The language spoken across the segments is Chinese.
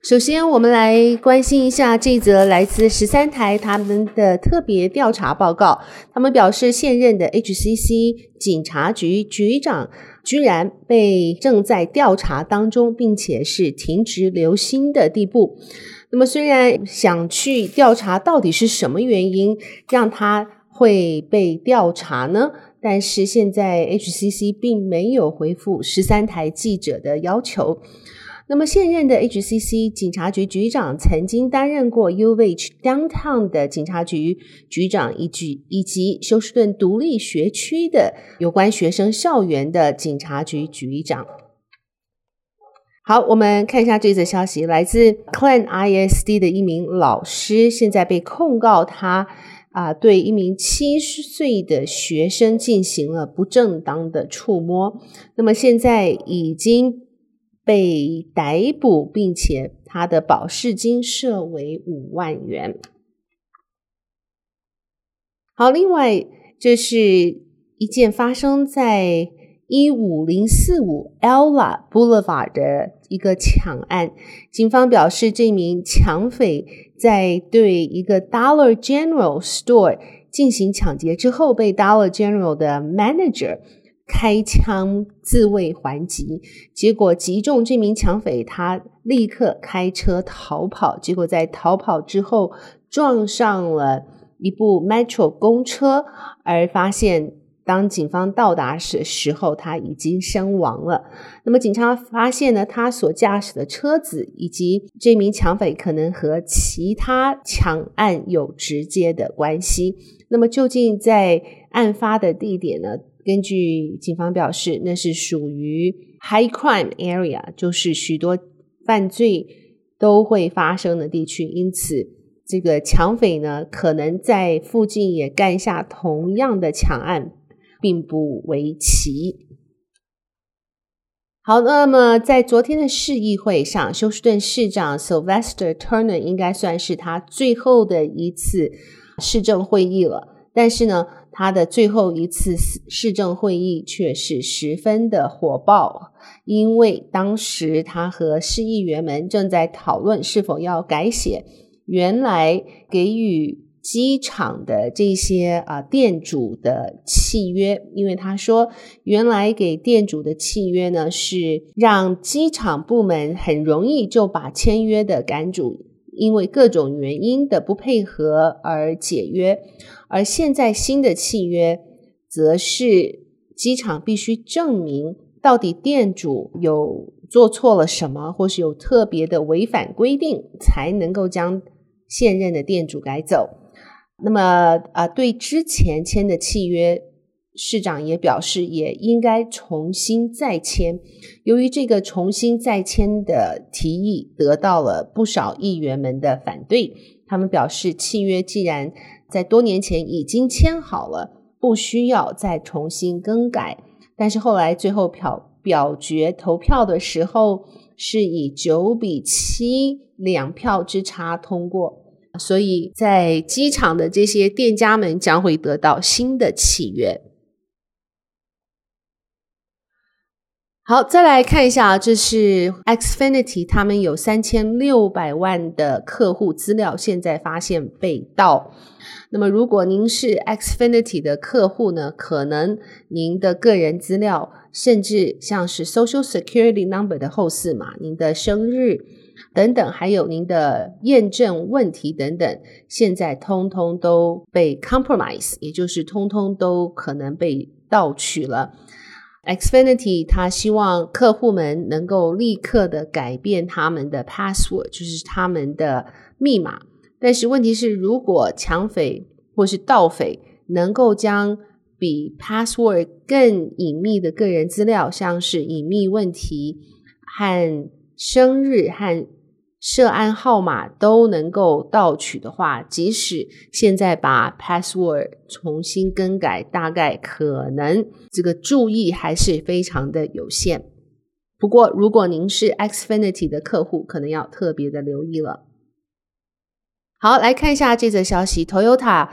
首先，我们来关心一下这则来自十三台他们的特别调查报告。他们表示，现任的 HCC 警察局局长居然被正在调查当中，并且是停职留薪的地步。那么，虽然想去调查到底是什么原因让他会被调查呢？但是现在 HCC 并没有回复十三台记者的要求。那么，现任的 HCC 警察局局长曾经担任过 UH Downtown 的警察局局长，以及以及休斯顿独立学区的有关学生校园的警察局局长。好，我们看一下这则消息，来自 Clan ISD 的一名老师，现在被控告他啊、对一名七岁的学生进行了不正当的触摸。那么现在已经被逮捕，并且他的保释金设为五万元。好，另外这是一件发生在一五零四五 Ella Boulevard 的。一个抢案，警方表示，这名抢匪在对一个 Dollar General Store 进行抢劫之后，被 Dollar General 的 manager 开枪自卫还击，结果击中这名抢匪，他立刻开车逃跑，结果在逃跑之后撞上了一部 Metro 公车，而发现。当警方到达时时候，他已经身亡了。那么，警察发现呢，他所驾驶的车子以及这名抢匪可能和其他抢案有直接的关系。那么，究竟在案发的地点呢？根据警方表示，那是属于 high crime area，就是许多犯罪都会发生的地区。因此，这个抢匪呢，可能在附近也干下同样的抢案。并不为奇。好，那么在昨天的市议会上，休斯顿市长 Sylvester Turner 应该算是他最后的一次市政会议了。但是呢，他的最后一次市政会议却是十分的火爆，因为当时他和市议员们正在讨论是否要改写原来给予。机场的这些啊店主的契约，因为他说原来给店主的契约呢，是让机场部门很容易就把签约的赶主因为各种原因的不配合而解约，而现在新的契约则是机场必须证明到底店主有做错了什么，或是有特别的违反规定，才能够将现任的店主改走。那么啊，对之前签的契约，市长也表示也应该重新再签。由于这个重新再签的提议得到了不少议员们的反对，他们表示契约既然在多年前已经签好了，不需要再重新更改。但是后来最后表表决投票的时候，是以九比七两票之差通过。所以在机场的这些店家们将会得到新的契约。好，再来看一下，这是 Xfinity，他们有三千六百万的客户资料，现在发现被盗。那么，如果您是 Xfinity 的客户呢，可能您的个人资料，甚至像是 Social Security Number 的后四码，您的生日。等等，还有您的验证问题等等，现在通通都被 compromise，也就是通通都可能被盗取了。Xfinity 他希望客户们能够立刻的改变他们的 password，就是他们的密码。但是问题是，如果抢匪或是盗匪能够将比 password 更隐秘的个人资料，像是隐秘问题和生日和涉案号码都能够盗取的话，即使现在把 password 重新更改，大概可能这个注意还是非常的有限。不过，如果您是 Xfinity 的客户，可能要特别的留意了。好，来看一下这则消息，Toyota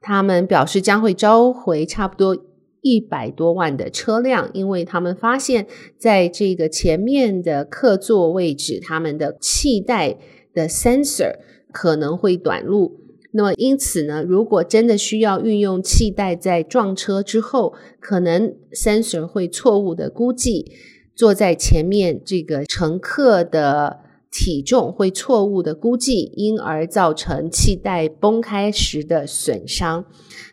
他们表示将会召回差不多。一百多万的车辆，因为他们发现，在这个前面的客座位置，他们的气带的 sensor 可能会短路。那么，因此呢，如果真的需要运用气带在撞车之后，可能 sensor 会错误的估计坐在前面这个乘客的。体重会错误的估计，因而造成气带崩开时的损伤。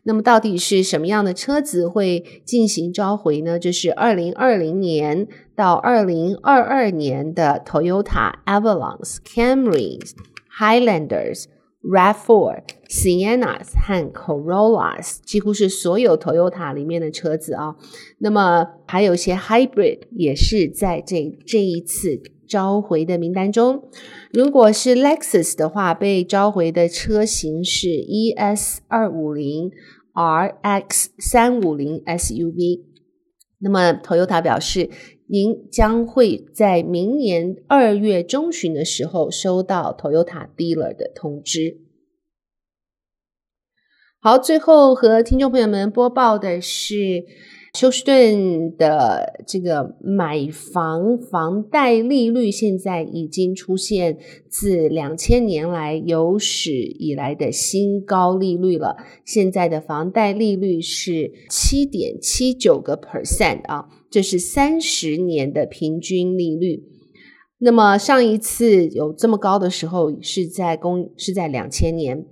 那么，到底是什么样的车子会进行召回呢？就是二零二零年到二零二二年的 Toyota Avalon、Camry、Highlanders、RAV4、Siennas 和 Corollas，几乎是所有 Toyota 里面的车子啊。那么，还有一些 Hybrid 也是在这这一次。召回的名单中，如果是 Lexus 的话，被召回的车型是 ES 二五零 RX 三五零 SUV。那么，Toyota 表示，您将会在明年二月中旬的时候收到 Toyota Dealer 的通知。好，最后和听众朋友们播报的是。休斯顿的这个买房房贷利率现在已经出现自两千年来有史以来的新高利率了。现在的房贷利率是七点七九个 percent 啊，这是三十年的平均利率。那么上一次有这么高的时候是在公是在两千年。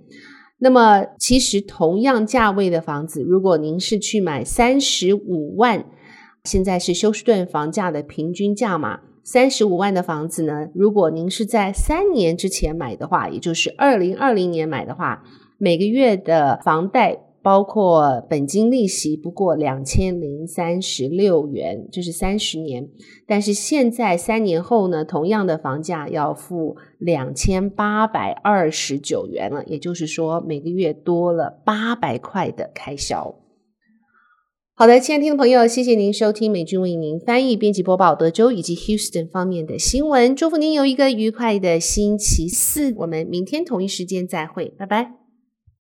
那么，其实同样价位的房子，如果您是去买三十五万，现在是休斯顿房价的平均价嘛，三十五万的房子呢，如果您是在三年之前买的话，也就是二零二零年买的话，每个月的房贷。包括本金利息不过两千零三十六元，就是三十年。但是现在三年后呢，同样的房价要付两千八百二十九元了，也就是说每个月多了八百块的开销。好的，亲爱的听众朋友，谢谢您收听美君为您翻译、编辑、播报德州以及 Houston 方面的新闻。祝福您有一个愉快的星期四，我们明天同一时间再会，拜拜。